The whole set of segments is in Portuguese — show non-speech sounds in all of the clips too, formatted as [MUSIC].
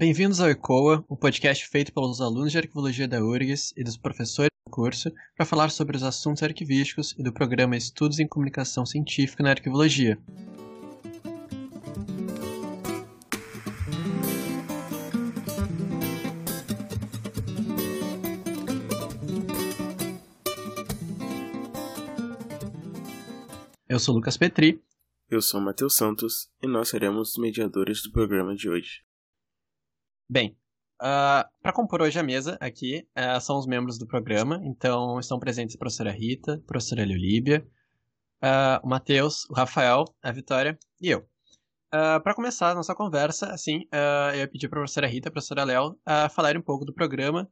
Bem-vindos ao ECOA, um podcast feito pelos alunos de arquivologia da URGS e dos professores do curso para falar sobre os assuntos arquivísticos e do programa Estudos em Comunicação Científica na Arquivologia. Eu sou Lucas Petri. Eu sou Matheus Santos e nós seremos os mediadores do programa de hoje. Bem, uh, para compor hoje a mesa aqui uh, são os membros do programa, então estão presentes a professora Rita, a professora Leolíbia, uh, o Matheus, o Rafael, a Vitória e eu. para começar a nossa conversa, assim, eu ia pedir para a professora Rita e a professora Léo uh, falarem um pouco do programa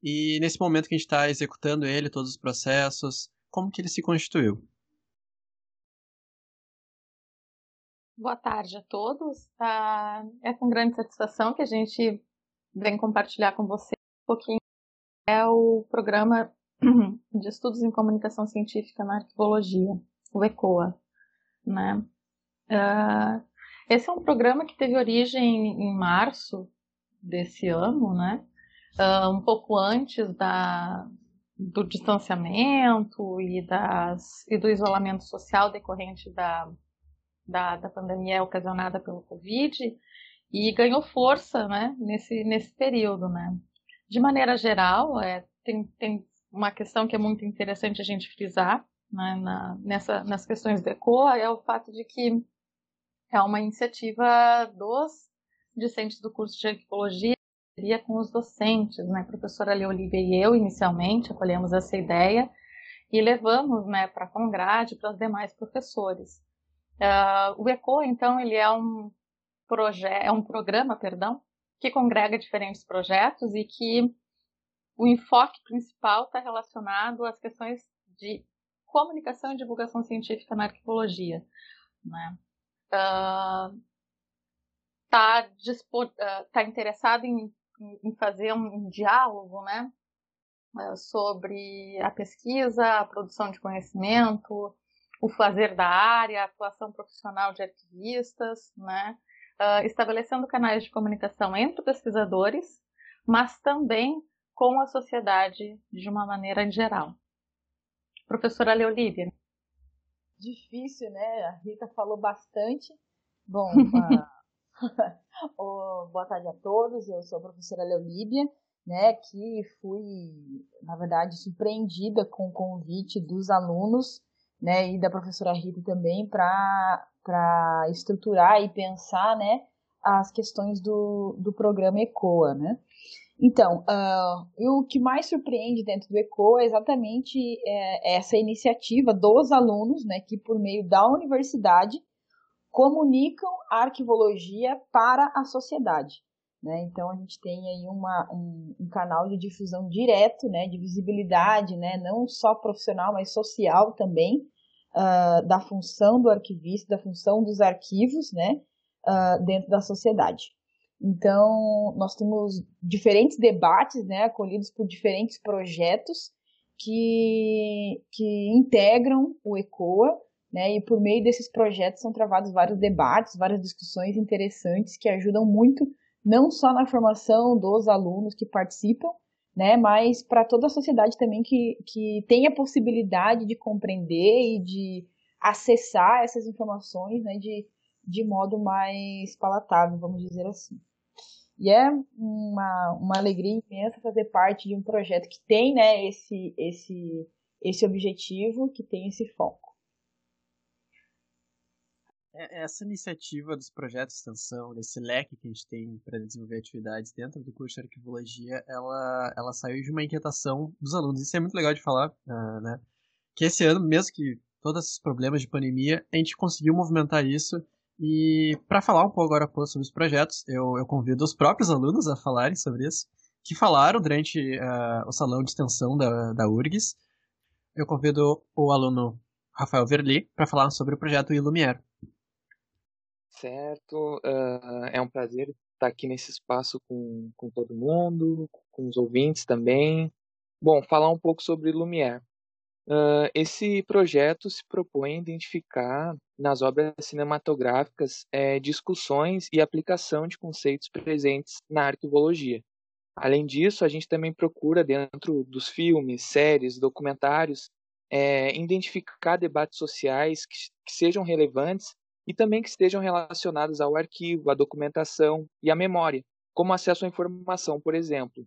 e nesse momento que a gente está executando ele, todos os processos, como que ele se constituiu. Boa tarde a todos. Ah, é com grande satisfação que a gente vem compartilhar com vocês um pouquinho é o programa [CLEARS THROAT] de estudos em comunicação científica na arquivologia, o ECOA, né? Uh, esse é um programa que teve origem em março desse ano, né? Uh, um pouco antes da, do distanciamento e, das, e do isolamento social decorrente da da, da pandemia ocasionada pelo Covid e ganhou força né, nesse, nesse período. Né. De maneira geral, é, tem, tem uma questão que é muito interessante a gente frisar né, na, nessa, nas questões do ECOA, é o fato de que é uma iniciativa dos discentes do curso de arqueologia com os docentes, né, a professora Leolívia e eu, inicialmente, acolhemos essa ideia e levamos né, para a Congrade, para os demais professores. Uh, o ECO, então, ele é um, é um programa, perdão, que congrega diferentes projetos e que o enfoque principal está relacionado às questões de comunicação e divulgação científica na arqueologia. Né? Uh, tá, uh, tá interessado em, em fazer um diálogo né, uh, sobre a pesquisa, a produção de conhecimento, o fazer da área, a atuação profissional de arquivistas, né? Uh, estabelecendo canais de comunicação entre pesquisadores, mas também com a sociedade de uma maneira geral. Professora Leolívia. Difícil, né? A Rita falou bastante. Bom, [LAUGHS] [LAUGHS] uh, boa tarde a todos. Eu sou a professora Leolíbia, né, que fui, na verdade, surpreendida com o convite dos alunos né, e da professora Rita também para estruturar e pensar, né, as questões do, do programa ECOA, né. Então, uh, o que mais surpreende dentro do ECOA é exatamente é, essa iniciativa dos alunos, né, que por meio da universidade comunicam a arquivologia para a sociedade. Né? Então a gente tem aí uma, um, um, canal de difusão direto, né, de visibilidade, né, não só profissional, mas social também, uh, da função do arquivista, da função dos arquivos, né, uh, dentro da sociedade. Então, nós temos diferentes debates, né, acolhidos por diferentes projetos que, que integram o ECOA, né, e por meio desses projetos são travados vários debates, várias discussões interessantes que ajudam muito não só na formação dos alunos que participam, né, mas para toda a sociedade também que, que tem a possibilidade de compreender e de acessar essas informações né, de, de modo mais palatável, vamos dizer assim. E é uma, uma alegria imensa fazer parte de um projeto que tem né, esse, esse, esse objetivo, que tem esse foco. É, essa iniciativa dos projetos de extensão, desse leque que a gente tem para desenvolver atividades dentro do curso de arquivologia, ela, ela saiu de uma inquietação dos alunos. Isso é muito legal de falar, uh, né? Que esse ano, mesmo que todos esses problemas de pandemia, a gente conseguiu movimentar isso. E para falar um pouco agora sobre os projetos, eu, eu convido os próprios alunos a falarem sobre isso, que falaram durante uh, o salão de extensão da, da URGS. Eu convido o aluno Rafael Verli para falar sobre o projeto Ilumier. Certo, uh, é um prazer estar aqui nesse espaço com, com todo mundo, com os ouvintes também. Bom, falar um pouco sobre Lumière. Uh, esse projeto se propõe a identificar nas obras cinematográficas é, discussões e aplicação de conceitos presentes na arquivologia. Além disso, a gente também procura, dentro dos filmes, séries, documentários, é, identificar debates sociais que, que sejam relevantes e também que estejam relacionados ao arquivo, à documentação e à memória, como acesso à informação, por exemplo.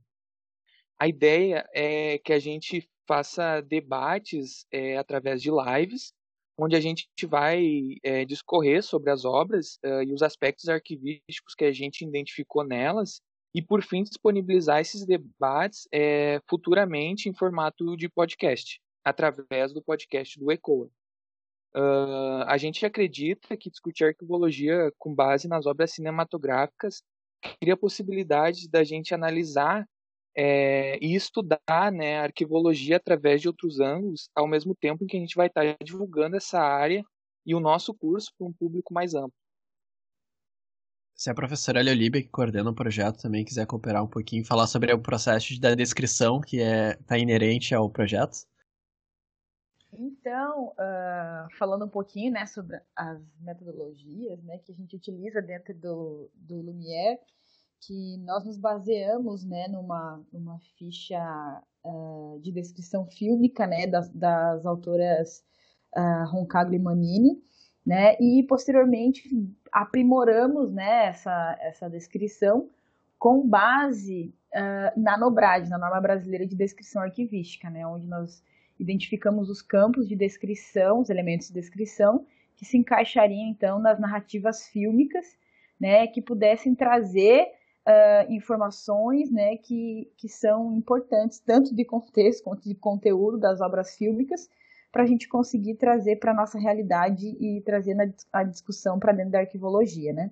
A ideia é que a gente faça debates é, através de lives, onde a gente vai é, discorrer sobre as obras uh, e os aspectos arquivísticos que a gente identificou nelas, e por fim disponibilizar esses debates é, futuramente em formato de podcast, através do podcast do ECOA. Uh, a gente acredita que discutir arquivologia com base nas obras cinematográficas cria a possibilidade da gente analisar é, e estudar né, a arquivologia através de outros ângulos, ao mesmo tempo que a gente vai estar divulgando essa área e o nosso curso para um público mais amplo. Se a professora Leolíbia, que coordena o projeto, também quiser cooperar um pouquinho, falar sobre o processo da descrição que está é, tá inerente ao projeto. Então, uh, falando um pouquinho né, sobre as metodologias né, que a gente utiliza dentro do, do Lumière, que nós nos baseamos né, numa, numa ficha uh, de descrição fílmica né, das, das autoras uh, e Manini, né, e posteriormente aprimoramos né, essa, essa descrição com base uh, na NOBRAD, na Norma Brasileira de Descrição Arquivística, né, onde nós identificamos os campos de descrição, os elementos de descrição, que se encaixariam então nas narrativas fílmicas, né, que pudessem trazer uh, informações né, que, que são importantes, tanto de contexto quanto de conteúdo das obras fílmicas, para a gente conseguir trazer para a nossa realidade e trazer na, a discussão para dentro da arquivologia, né?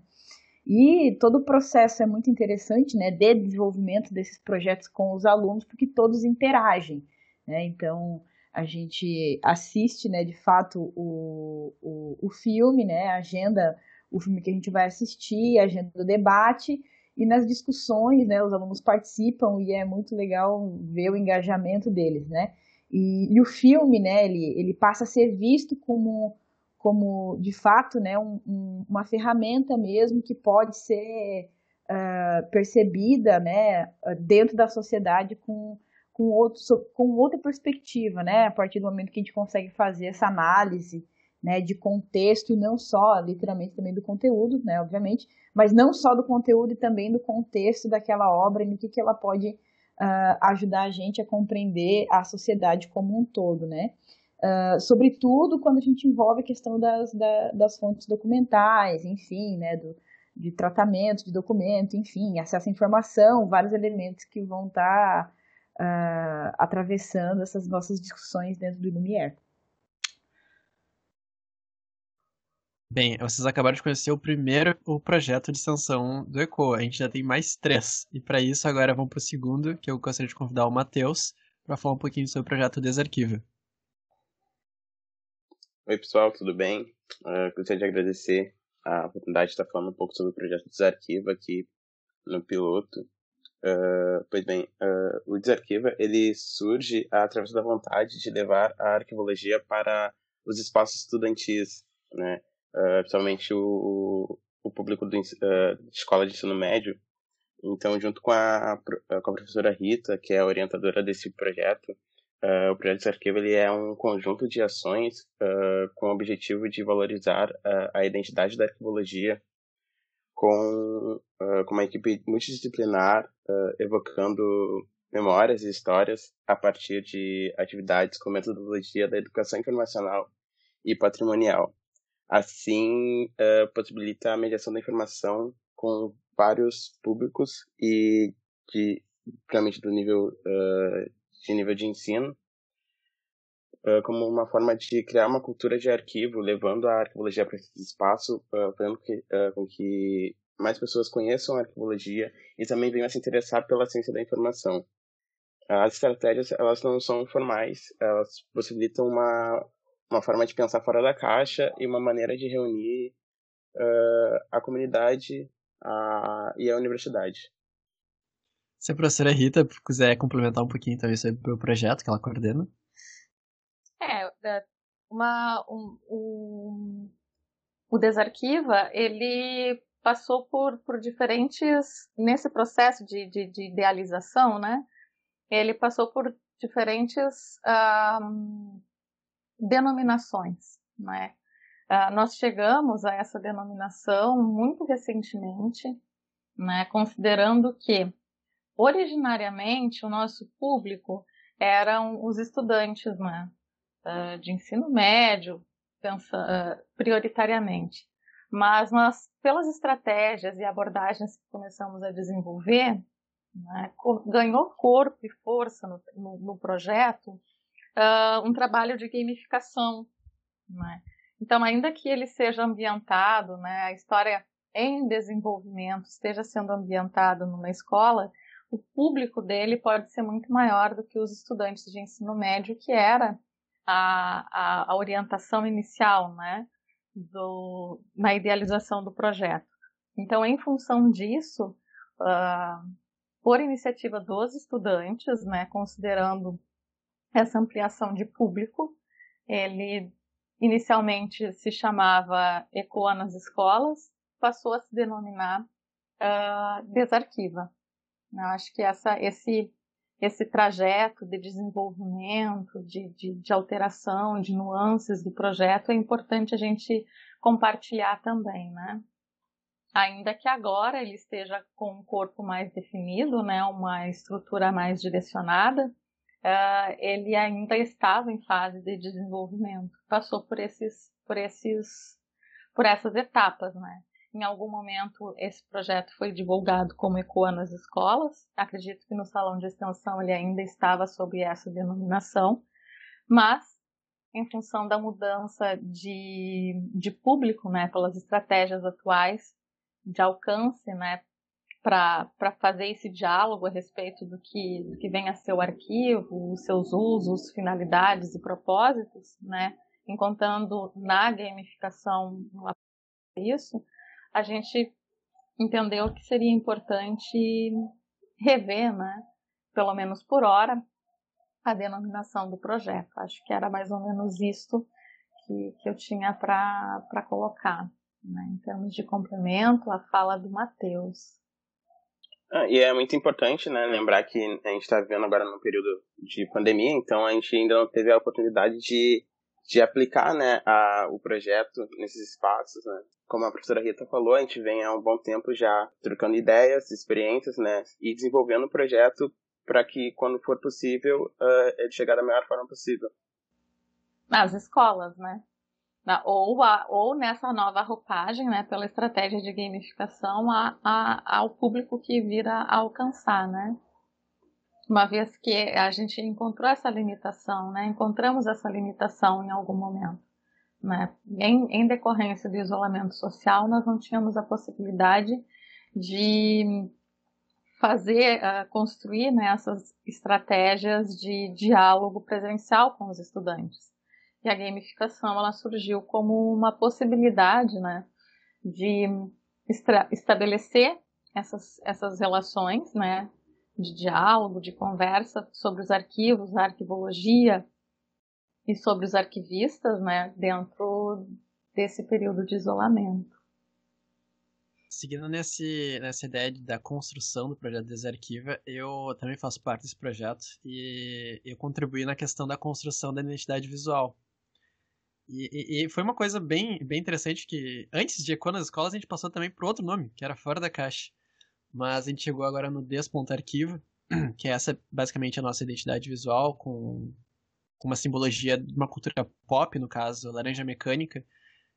E todo o processo é muito interessante, né, de desenvolvimento desses projetos com os alunos, porque todos interagem, né? Então, a gente assiste, né, de fato, o, o, o filme, né, agenda, o filme que a gente vai assistir, a agenda do debate, e nas discussões, né, os alunos participam e é muito legal ver o engajamento deles, né? E, e o filme, né, ele, ele passa a ser visto como, como de fato, né, um, um, uma ferramenta mesmo que pode ser uh, percebida, né, dentro da sociedade com, com, outro, com outra perspectiva, né, a partir do momento que a gente consegue fazer essa análise, né, de contexto e não só, literalmente, também do conteúdo, né, obviamente, mas não só do conteúdo e também do contexto daquela obra e no que, que ela pode uh, ajudar a gente a compreender a sociedade como um todo, né. Uh, sobretudo quando a gente envolve a questão das, da, das fontes documentais, enfim, né, do, de tratamento de documento, enfim, acesso à informação, vários elementos que vão estar tá, uh, atravessando essas nossas discussões dentro do Lumière. Bem, vocês acabaram de conhecer o primeiro o projeto de extensão do ECO. A gente já tem mais três. E para isso, agora vamos para o segundo, que eu gostaria de convidar o Matheus para falar um pouquinho sobre o projeto Desarquiva. Oi, pessoal, tudo bem? Uh, gostaria de agradecer a oportunidade de estar falando um pouco sobre o projeto Desarquiva aqui no piloto. Uh, pois bem, uh, o Desarquiva ele surge através da vontade de levar a arquivologia para os espaços estudantis, né? uh, principalmente o, o público da uh, escola de ensino médio. Então, junto com a, com a professora Rita, que é a orientadora desse projeto, o projeto Arquivo ele é um conjunto de ações com o objetivo de valorizar a identidade da arquivologia com, com uma equipe multidisciplinar, evocando memórias e histórias a partir de atividades com metodologia da educação informacional e patrimonial. Assim, uh, possibilita a mediação da informação com vários públicos e de, realmente do nível uh, de nível de ensino, uh, como uma forma de criar uma cultura de arquivo, levando a arquivologia para esse espaço, fazendo que, com que mais pessoas conheçam a arquivologia e também venham a se interessar pela ciência da informação. As estratégias, elas não são formais, elas possibilitam uma uma forma de pensar fora da caixa e uma maneira de reunir uh, a comunidade a, e a universidade. Se a professora Rita quiser complementar um pouquinho também sobre o projeto que ela coordena. Uma, um, um, o Desarquiva, ele passou por, por diferentes, nesse processo de, de, de idealização, né, ele passou por diferentes um, denominações, né, uh, nós chegamos a essa denominação muito recentemente, né, considerando que originariamente o nosso público eram os estudantes né, uh, de ensino médio, pensa, uh, prioritariamente. Mas nós, pelas estratégias e abordagens que começamos a desenvolver, né, ganhou corpo e força no, no, no projeto uh, um trabalho de gamificação. Né? Então, ainda que ele seja ambientado, né, a história em desenvolvimento esteja sendo ambientado numa escola, o público dele pode ser muito maior do que os estudantes de ensino médio, que era a, a, a orientação inicial, né, do, na idealização do projeto. Então, em função disso, uh, por iniciativa dos estudantes, né, considerando essa ampliação de público, ele inicialmente se chamava Ecoa nas Escolas, passou a se denominar uh, Desarquiva. Eu acho que essa, esse, esse trajeto de desenvolvimento, de, de, de alteração, de nuances do projeto é importante a gente compartilhar também, né? Ainda que agora ele esteja com um corpo mais definido, né, uma estrutura mais direcionada, uh, ele ainda estava em fase de desenvolvimento. Passou por esses, por esses, por essas etapas, né? Em algum momento esse projeto foi divulgado como ECOA nas escolas. Acredito que no salão de extensão ele ainda estava sob essa denominação, mas em função da mudança de, de público, né, pelas estratégias atuais de alcance, né, para fazer esse diálogo a respeito do que, do que vem a ser o arquivo, os seus usos, finalidades e propósitos, né, encontrando na gamificação isso, a gente entendeu que seria importante rever, né, pelo menos por hora, a denominação do projeto. Acho que era mais ou menos isto que, que eu tinha para colocar, né, em termos de complemento à fala do Matheus. Ah, e é muito importante, né, lembrar que a gente está vivendo agora num período de pandemia, então a gente ainda não teve a oportunidade de, de aplicar, né, a, o projeto nesses espaços, né como a professora Rita falou, a gente vem há um bom tempo já trocando ideias, experiências, né, e desenvolvendo um projeto para que, quando for possível, uh, ele chegar da melhor forma possível. Nas escolas, né? Ou, a, ou nessa nova roupagem, né, pela estratégia de gamificação a, a, ao público que vira alcançar, né? Uma vez que a gente encontrou essa limitação, né? Encontramos essa limitação em algum momento. Né? Em, em decorrência do isolamento social, nós não tínhamos a possibilidade de fazer, uh, construir né, essas estratégias de diálogo presencial com os estudantes. E a gamificação ela surgiu como uma possibilidade né, de estabelecer essas, essas relações né, de diálogo, de conversa sobre os arquivos, a arquivologia, e sobre os arquivistas, né, dentro desse período de isolamento. Seguindo nesse, nessa ideia da construção do projeto Desarquiva, eu também faço parte desse projeto e eu contribuí na questão da construção da identidade visual. E, e, e foi uma coisa bem, bem interessante que antes de Eco nas escolas a gente passou também por outro nome, que era Fora da Caixa. Mas a gente chegou agora no Des.arquivo, [CLEARS THROAT] que é essa basicamente a nossa identidade visual, com com uma simbologia de uma cultura pop, no caso, laranja mecânica.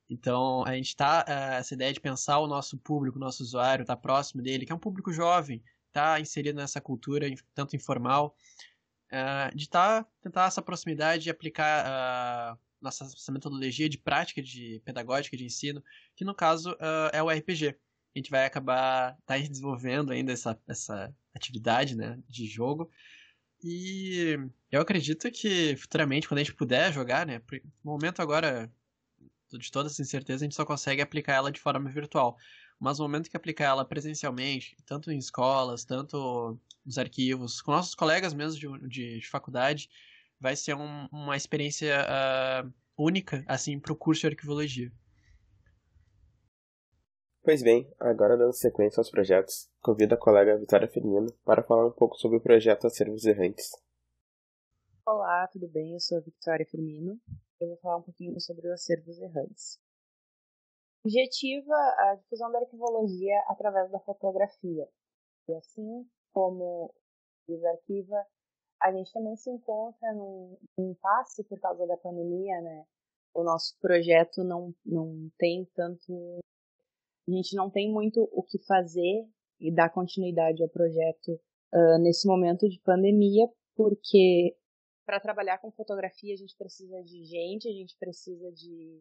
Então, a gente tá, uh, essa ideia de pensar o nosso público, o nosso usuário, tá próximo dele, que é um público jovem, tá inserido nessa cultura, tanto informal, uh, de tá, tentar essa proximidade e aplicar nossa, nossa metodologia de prática, de pedagógica de ensino, que no caso é o RPG. A gente vai acabar tá desenvolvendo ainda essa, essa atividade né, de jogo, e eu acredito que futuramente, quando a gente puder jogar, né? No momento agora, de toda incerteza, a gente só consegue aplicar ela de forma virtual. Mas no momento que aplicar ela presencialmente, tanto em escolas, tanto nos arquivos, com nossos colegas mesmo de, de, de faculdade, vai ser um, uma experiência uh, única, assim, para o curso de arquivologia. Pois bem, agora dando sequência aos projetos, convido a colega Vitória Firmino para falar um pouco sobre o projeto Acervos Errantes. Olá, tudo bem? Eu sou a Vitória Firmino. Eu vou falar um pouquinho sobre o Acervos Errantes. Objetiva a difusão da arquivologia através da fotografia. E assim como diz Arquiva, a gente também se encontra num impasse por causa da pandemia, né? O nosso projeto não, não tem tanto a gente não tem muito o que fazer e dar continuidade ao projeto uh, nesse momento de pandemia, porque para trabalhar com fotografia a gente precisa de gente, a gente precisa de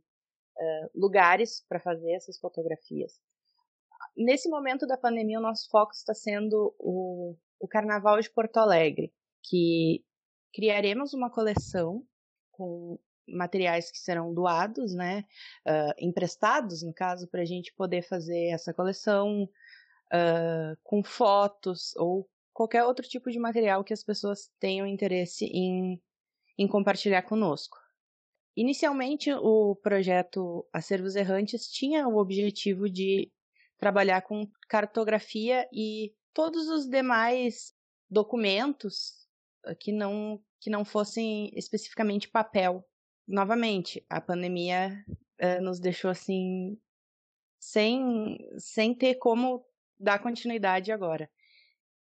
uh, lugares para fazer essas fotografias. Nesse momento da pandemia, o nosso foco está sendo o, o Carnaval de Porto Alegre, que criaremos uma coleção com materiais que serão doados, né, uh, emprestados, no caso, para a gente poder fazer essa coleção uh, com fotos ou qualquer outro tipo de material que as pessoas tenham interesse em, em compartilhar conosco. Inicialmente, o projeto Acervos Errantes tinha o objetivo de trabalhar com cartografia e todos os demais documentos que não, que não fossem especificamente papel novamente, a pandemia uh, nos deixou assim sem, sem ter como dar continuidade agora.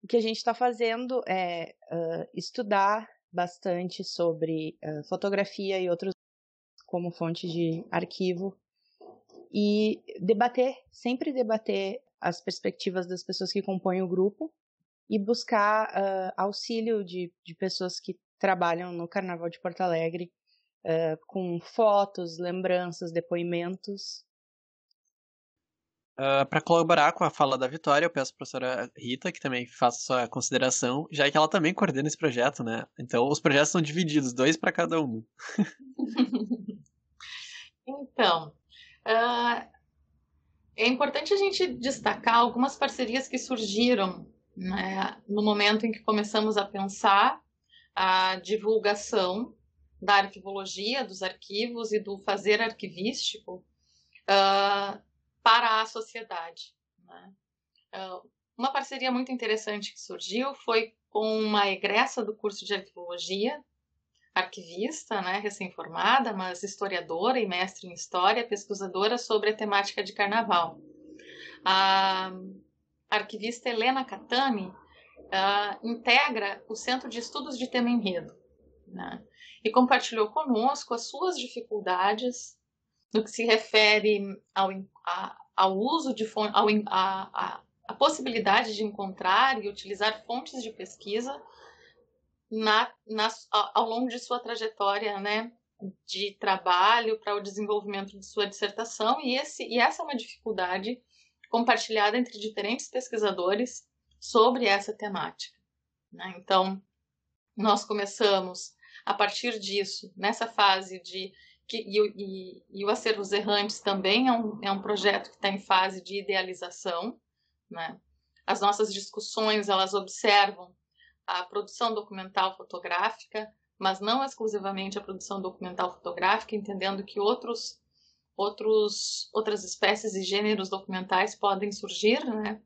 O que a gente está fazendo é uh, estudar bastante sobre uh, fotografia e outros como fonte de arquivo e debater, sempre debater as perspectivas das pessoas que compõem o grupo e buscar uh, auxílio de, de pessoas que trabalham no Carnaval de Porto Alegre uh, com fotos, lembranças, depoimentos. Uh, ah, para colaborar com a fala da Vitória, eu peço a professora Rita que também faça sua consideração, já que ela também coordena esse projeto, né? Então, os projetos são divididos, dois para cada um. [LAUGHS] então, uh, é importante a gente destacar algumas parcerias que surgiram né, no momento em que começamos a pensar a divulgação da arquivologia, dos arquivos e do fazer arquivístico uh, para a sociedade. Né? Uh, uma parceria muito interessante que surgiu foi com uma egressa do curso de arquivologia, arquivista, né, recém-formada, mas historiadora e mestre em história, pesquisadora sobre a temática de carnaval. A arquivista Helena Catani uh, integra o Centro de Estudos de Tema Enredo. Né? E compartilhou conosco as suas dificuldades no que se refere ao, a, ao uso de ao, a, a, a, possibilidade de encontrar e utilizar fontes de pesquisa na, na, ao longo de sua trajetória né, de trabalho para o desenvolvimento de sua dissertação e, esse, e essa é uma dificuldade compartilhada entre diferentes pesquisadores sobre essa temática. Né? Então, nós começamos a partir disso, nessa fase de. Que, e, e, e o Acervos Errantes também é um, é um projeto que está em fase de idealização. Né? As nossas discussões elas observam a produção documental fotográfica, mas não exclusivamente a produção documental fotográfica, entendendo que outros, outros, outras espécies e gêneros documentais podem surgir né,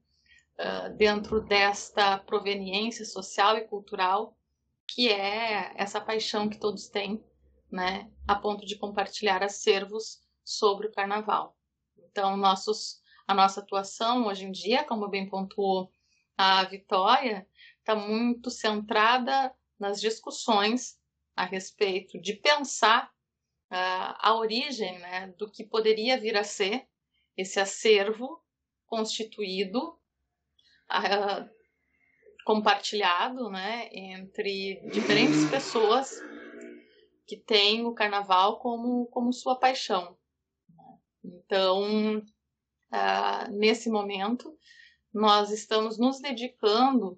uh, dentro desta proveniência social e cultural que é essa paixão que todos têm, né, a ponto de compartilhar acervos sobre o carnaval. Então, nossos, a nossa atuação hoje em dia, como bem pontuou a Vitória, está muito centrada nas discussões a respeito de pensar uh, a origem né, do que poderia vir a ser esse acervo constituído uh, compartilhado né, entre diferentes pessoas que têm o carnaval como, como sua paixão. Então, uh, nesse momento, nós estamos nos dedicando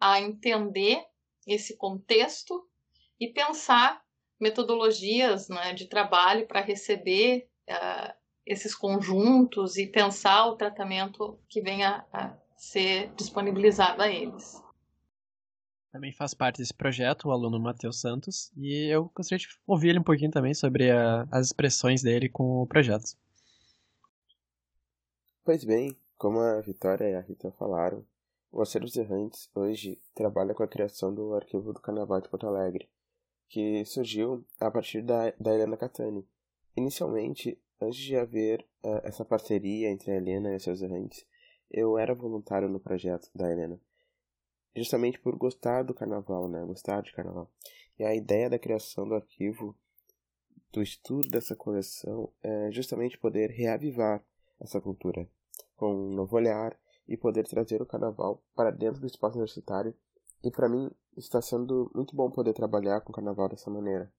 a entender esse contexto e pensar metodologias né, de trabalho para receber uh, esses conjuntos e pensar o tratamento que venha a ser disponibilizado a eles. Também faz parte desse projeto o aluno Matheus Santos e eu gostaria de ouvir ele um pouquinho também sobre a, as expressões dele com o projeto. Pois bem, como a Vitória e a Rita falaram, o Acervos Errantes hoje trabalha com a criação do Arquivo do Carnaval de Porto Alegre, que surgiu a partir da, da Helena Catani. Inicialmente, antes de haver uh, essa parceria entre a Helena e os seus errantes, eu era voluntário no projeto da Helena. Justamente por gostar do carnaval, né? Gostar de carnaval. E a ideia da criação do arquivo, do estudo dessa coleção, é justamente poder reavivar essa cultura com um novo olhar e poder trazer o carnaval para dentro do espaço universitário. E para mim está sendo muito bom poder trabalhar com o carnaval dessa maneira.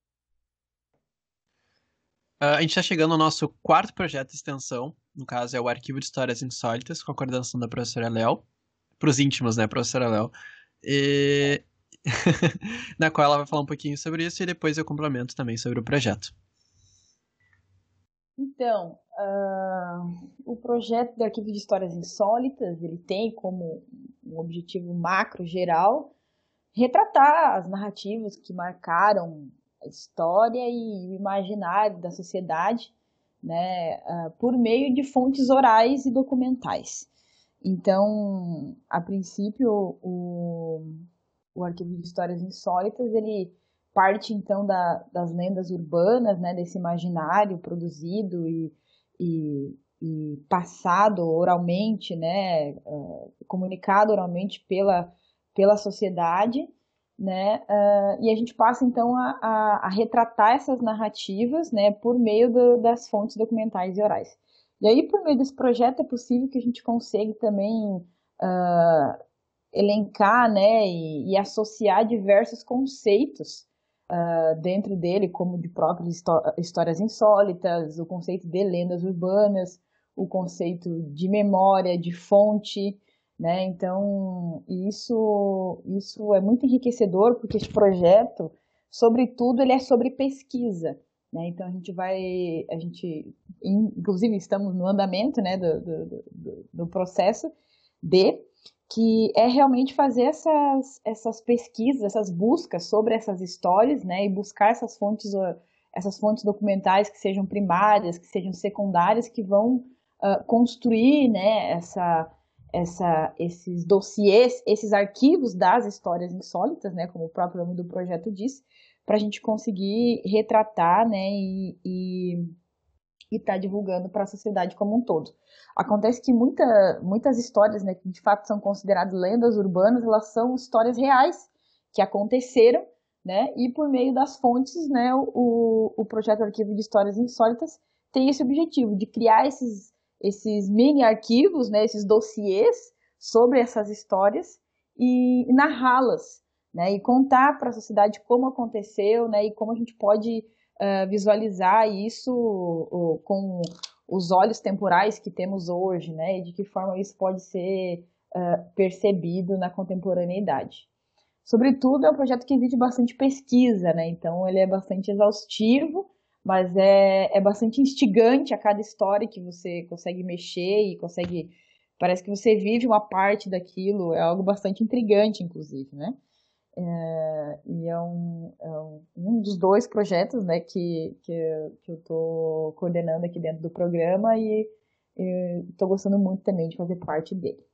Uh, a gente está chegando ao nosso quarto projeto de extensão, no caso é o Arquivo de Histórias Insólitas, com a coordenação da professora Léo, para os íntimos, né, professora Léo, e... [LAUGHS] na qual ela vai falar um pouquinho sobre isso e depois eu complemento também sobre o projeto. Então, uh, o projeto do Arquivo de Histórias Insólitas, ele tem como um objetivo macro geral retratar as narrativas que marcaram a história e o imaginário da sociedade, né, uh, por meio de fontes orais e documentais. Então, a princípio, o, o Arquivo de Histórias Insólitas, ele parte então da, das lendas urbanas, né, desse imaginário produzido e, e, e passado oralmente, né, uh, comunicado oralmente pela, pela sociedade, né, uh, e a gente passa então a, a, a, retratar essas narrativas, né, por meio do, das fontes documentais e orais. E aí, por meio desse projeto, é possível que a gente consiga também uh, elencar, né, e, e associar diversos conceitos uh, dentro dele, como de próprias histórias insólitas, o conceito de lendas urbanas, o conceito de memória, de fonte, né? Então, isso, isso é muito enriquecedor, porque este projeto, sobretudo, ele é sobre pesquisa. Né? Então, a gente vai, a gente, inclusive, estamos no andamento né, do, do, do, do processo de que é realmente fazer essas, essas pesquisas, essas buscas sobre essas histórias, né, e buscar essas fontes, essas fontes documentais que sejam primárias, que sejam secundárias, que vão uh, construir, né, essa, essa, esses dossiês, esses arquivos das histórias insólitas, né, como o próprio nome do projeto diz, para a gente conseguir retratar, né, e, e e está divulgando para a sociedade como um todo. Acontece que muita, muitas histórias, né, que de fato são consideradas lendas urbanas, elas são histórias reais que aconteceram, né, e por meio das fontes, né, o, o projeto Arquivo de Histórias Insólitas tem esse objetivo de criar esses, esses mini arquivos, né, esses dossiês sobre essas histórias e, narrá-las, né, e contar para a sociedade como aconteceu, né, e como a gente pode uh, visualizar isso com os olhos temporais que temos hoje, né, e de que forma isso pode ser uh, percebido na contemporaneidade. Sobretudo, é um projeto que exige bastante pesquisa, né, então ele é bastante exaustivo, mas é, é bastante instigante a cada história que você consegue mexer e consegue. Parece que você vive uma parte daquilo, é algo bastante intrigante, inclusive, né? É, e é um, é um, dos dois projetos né, que, que, que eu estou coordenando aqui dentro do programa e estou gostando muito também de fazer parte dele.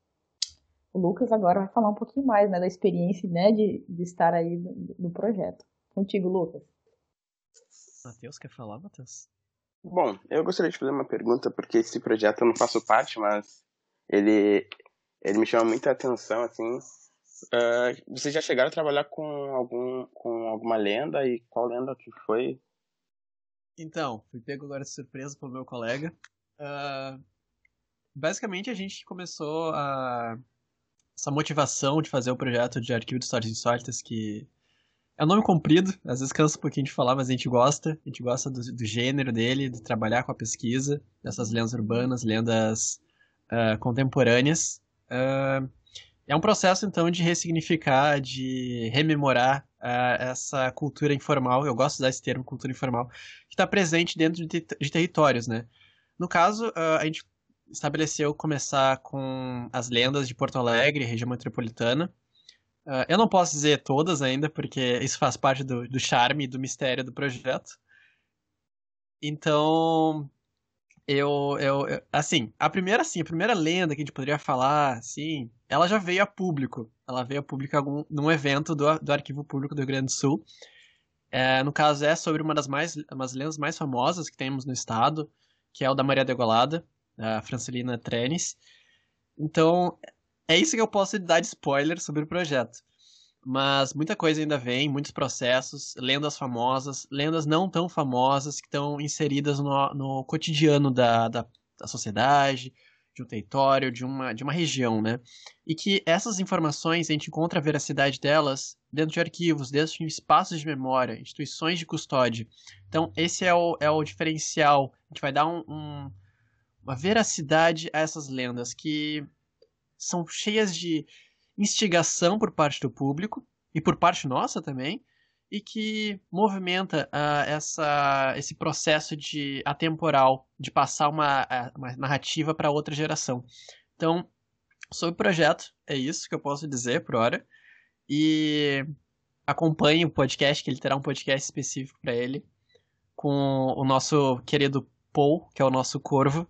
O Lucas agora vai falar um pouquinho mais né, da experiência né, de, de estar aí no, projeto. Contigo, Lucas. Matheus, quer falar, Matheus? Bom, eu gostaria de fazer uma pergunta, porque esse projeto eu não faço parte, mas ele, ele me chama muita atenção, assim, Uh, vocês já chegaram a trabalhar com, algum, com alguma lenda e qual lenda que foi? Então, fui pego agora de surpresa pelo meu colega. Uh, basicamente, a gente começou a, essa motivação de fazer o projeto de arquivo de histórias insólitas, que é um nome comprido, às vezes cansa um pouquinho de falar, mas a gente gosta. A gente gosta do, do gênero dele, de trabalhar com a pesquisa, dessas lendas urbanas, lendas uh, contemporâneas. Uh, é um processo, então, de ressignificar, de rememorar uh, essa cultura informal, eu gosto de usar esse termo, cultura informal, que está presente dentro de, de, territórios, né? No caso, a gente estabeleceu começar com as lendas de Porto Alegre, região metropolitana. Uh, eu não posso dizer todas ainda, porque isso faz parte do, do charme e do mistério do projeto. Então, Eu, eu, eu, assim, a primeira, assim, a primeira lenda que a gente poderia falar, assim, ela já veio a público. Ela veio a público algum, num evento do, do Arquivo Público do Rio Grande do Sul. É, no caso, é sobre uma das mais, umas lendas mais famosas que temos no estado, que é o da Maria Degolada, da Francelina Trenes. Então, é isso que eu posso dar de spoiler sobre o projeto. Mas muita coisa ainda vem, muitos processos, lendas famosas, lendas não tão famosas que estão inseridas no, no cotidiano da, da, da sociedade, de um território, de uma, de uma região, né? E que essas informações, a gente encontra a veracidade delas dentro de arquivos, dentro de espaços de memória, instituições de custódia. Então, esse é o, é o diferencial. A gente vai dar um, um, uma veracidade a essas lendas que são cheias de instigação por parte do público e por parte nossa também, e que movimenta uh, essa, esse processo de atemporal, de passar uma, uma narrativa para outra geração. Então, sobre o projeto, é isso que eu posso dizer por hora. E acompanhe o podcast, que ele terá um podcast específico para ele, com o nosso querido Paul, que é o nosso corvo,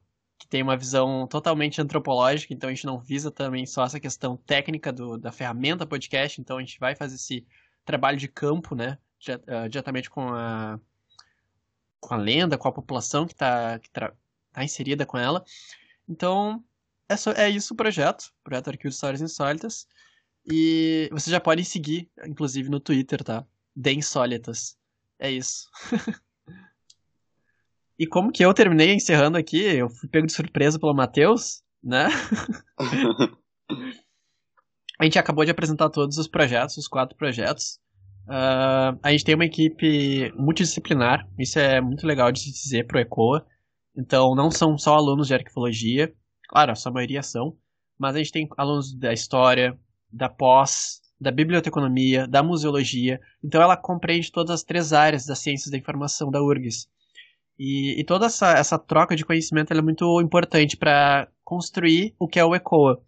tem uma visão totalmente antropológica, então a gente não visa também só essa questão técnica do, da ferramenta podcast, então a gente vai fazer esse trabalho de campo, né, ah, diretamente com a, com a lenda, com a população que está que tá inserida com ela. Então, é, só, é isso o projeto, o projeto Arquivo de Histórias Insólitas, e vocês já podem seguir, inclusive, no Twitter, tá? De Insólitas. É isso. [LAUGHS] E como que eu terminei encerrando aqui, eu fui pego de surpresa pelo Matheus, né? [LAUGHS] a gente acabou de apresentar todos os projetos, os quatro projetos. Uh, a gente tem uma equipe multidisciplinar, isso é muito legal de se dizer pro ECOA. Então, não são só alunos de arqueologia, claro, a sua maioria são, mas a gente tem alunos da história, da pós, da biblioteconomia, da museologia. Então, ela compreende todas as três áreas das ciências da informação da URGS. E, e toda essa, essa troca de conhecimento é muito importante para construir o que é o ECOA.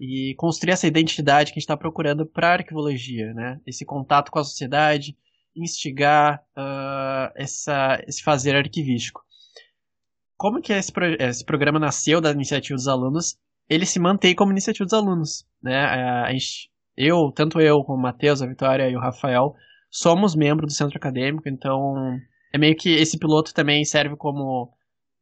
E construir essa identidade que a gente está procurando para a arquivologia, né? Esse contato com a sociedade, instigar uh, essa, esse fazer arquivístico. Como que esse, pro, esse programa nasceu da iniciativa dos alunos? Ele se mantém como iniciativa dos alunos, né? A gente, eu, tanto eu como o Matheus, a Vitória e o Rafael, somos membros do centro acadêmico, então é meio que esse piloto também serve como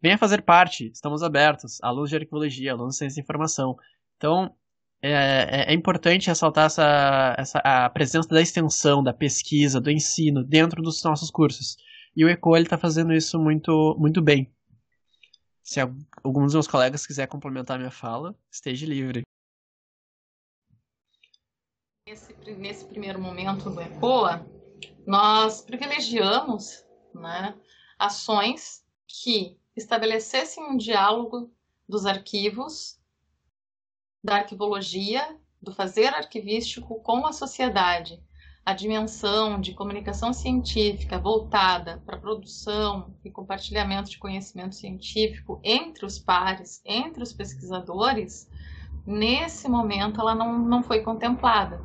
venha fazer parte, estamos abertos, alunos de arqueologia, alunos de ciência e informação. Então, é, é, é, importante ressaltar essa, essa, a presença da extensão, da pesquisa, do ensino dentro dos nossos cursos. E o ECO está fazendo isso muito, muito bem. Se algum dos meus colegas quiser complementar minha fala, esteja livre. Nesse primeiro momento do ECOA, nós privilegiamos né, ações que estabelecessem um diálogo dos arquivos, da arquivologia, do fazer arquivístico com a sociedade, a dimensão de comunicação científica voltada para a produção e compartilhamento de conhecimento científico entre os pares, entre os pesquisadores, nesse momento ela não, não foi contemplada.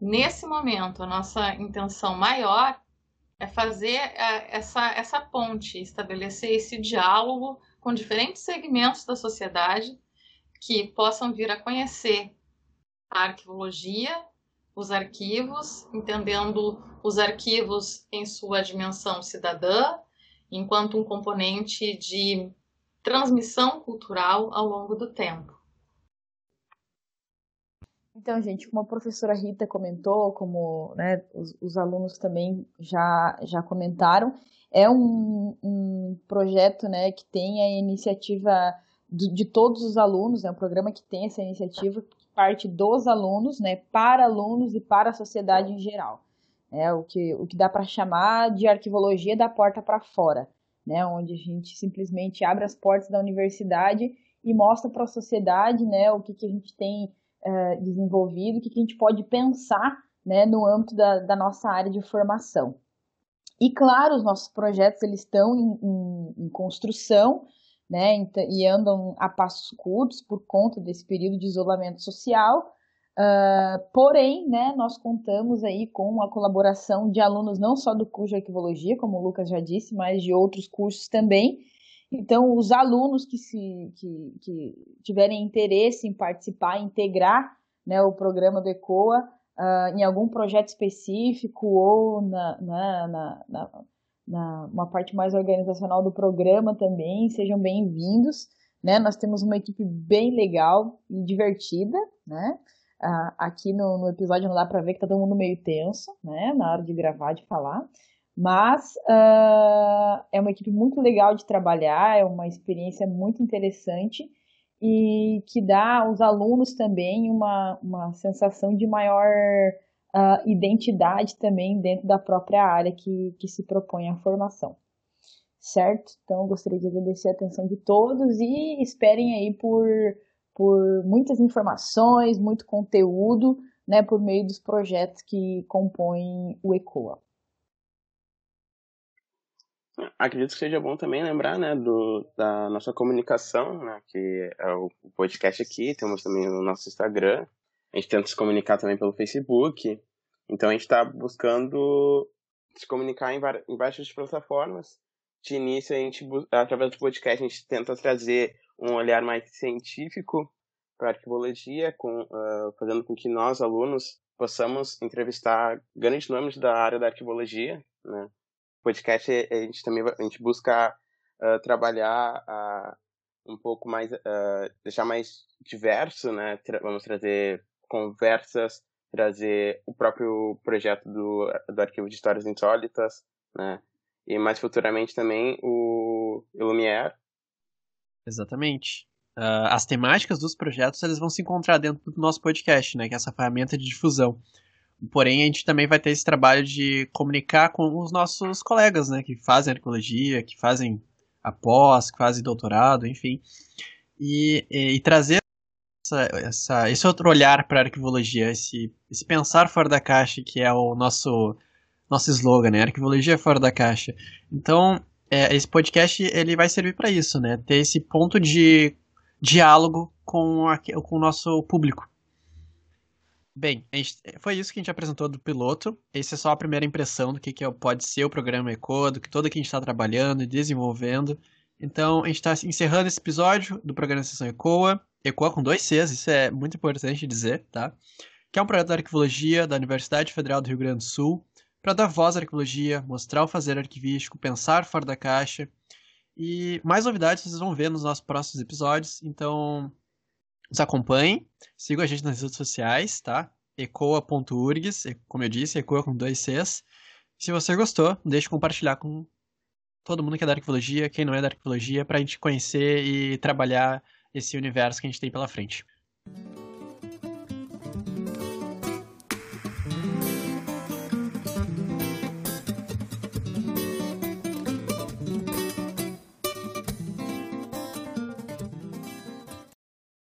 Nesse momento, a nossa intenção maior é fazer é, essa, essa ponte, estabelecer esse diálogo com diferentes segmentos da sociedade que possam vir a conhecer a arqueologia, os arquivos, entendendo os arquivos em sua dimensão cidadã, enquanto um componente de transmissão cultural ao longo do tempo. Então, gente, como a professora Rita comentou, como né, os, os, alunos também já, já comentaram, é um, um projeto né, que tem a iniciativa de, de, todos os alunos, é um programa que tem essa iniciativa que parte dos alunos, né, para alunos e para a sociedade em geral. É o que, o que dá para chamar de arquivologia da porta para fora, né, onde a gente simplesmente abre as portas da universidade e mostra para a sociedade né, o que, que a gente tem uh, desenvolvido, o que, que a gente pode pensar né, no âmbito da, da, nossa área de formação. E claro, os nossos projetos eles estão em, em, em construção, né, e andam a passos curtos por conta desse período de isolamento social. Uh, porém, né, nós contamos aí com a colaboração de alunos não só do curso de arquivologia, como o Lucas já disse, mas de outros cursos também, Então, os alunos que, se, que, que tiverem interesse em participar, integrar né, o programa do ECOA uh, em algum projeto específico ou na, na, na, na, na uma parte mais organizacional do programa também, sejam bem-vindos. Né? Nós temos uma equipe bem legal e divertida, né? Uh, aqui no, no, episódio não dá para ver que tá todo mundo meio tenso, né? Na hora de gravar, de falar. Mas uh, é uma equipe muito legal de trabalhar, é uma experiência muito interessante e que dá aos alunos também uma, uma sensação de maior uh, identidade também dentro da própria área que, que se propõe a formação. Certo? Então, gostaria de agradecer a atenção de todos e esperem aí por, por muitas informações, muito conteúdo, né, por meio dos projetos que compõem o ECOA. Acredito que seja bom também lembrar, né, do, da nossa comunicação, né, que é o podcast aqui, temos também o nosso Instagram, a gente tenta se comunicar também pelo Facebook, então a gente está buscando se comunicar em, em várias plataformas. De início, a gente, através do podcast, a gente tenta trazer um olhar mais científico para a arquivologia, com, uh, fazendo com que nós, alunos, possamos entrevistar grandes nomes da área da arquivologia, né, podcast a gente também a gente busca uh, trabalhar uh, um pouco mais uh, deixar mais diverso né? Tra vamos trazer conversas trazer o próprio projeto do, do arquivo de histórias insólitas né? E mais futuramente também o Lumière exatamente. As temáticas dos projetos eles vão se encontrar dentro do nosso podcast né? Que é essa ferramenta de difusão Porém, a gente também vai ter esse trabalho de comunicar com os nossos colegas, né, que fazem arqueologia, que fazem a pós, que fazem doutorado, enfim, e, e, e trazer essa, essa, esse outro olhar para a arquivologia, esse, esse pensar fora da caixa, que é o nosso nosso slogan, né, arquivologia fora da caixa. Então, é, esse podcast ele vai servir para isso, né, ter esse ponto de diálogo com, a, com o nosso público. Bem, gente, foi isso que a gente apresentou do piloto. Essa é só a primeira impressão do que, que é pode ser o programa ECO, do que todo que a gente está trabalhando e desenvolvendo. Então, a gente está encerrando esse episódio do programa Sessão ECOA. ECOA com dois Cs, isso é muito importante dizer, tá? Que é um projeto da arquivologia da Universidade Federal do Rio Grande do Sul, para dar voz à arquivologia, mostrar o fazer arquivístico, pensar fora da caixa. E mais novidades vocês vão ver nos nossos próximos episódios. Então, nos acompanhem, sigam a gente nas redes sociais, tá? ecoa.urgs, como eu disse, ecoa com dois Cs. Se você gostou, deixe compartilhar com todo mundo que é da arqueologia, quem não é da arqueologia, para a gente conhecer e trabalhar esse universo que a gente tem pela frente.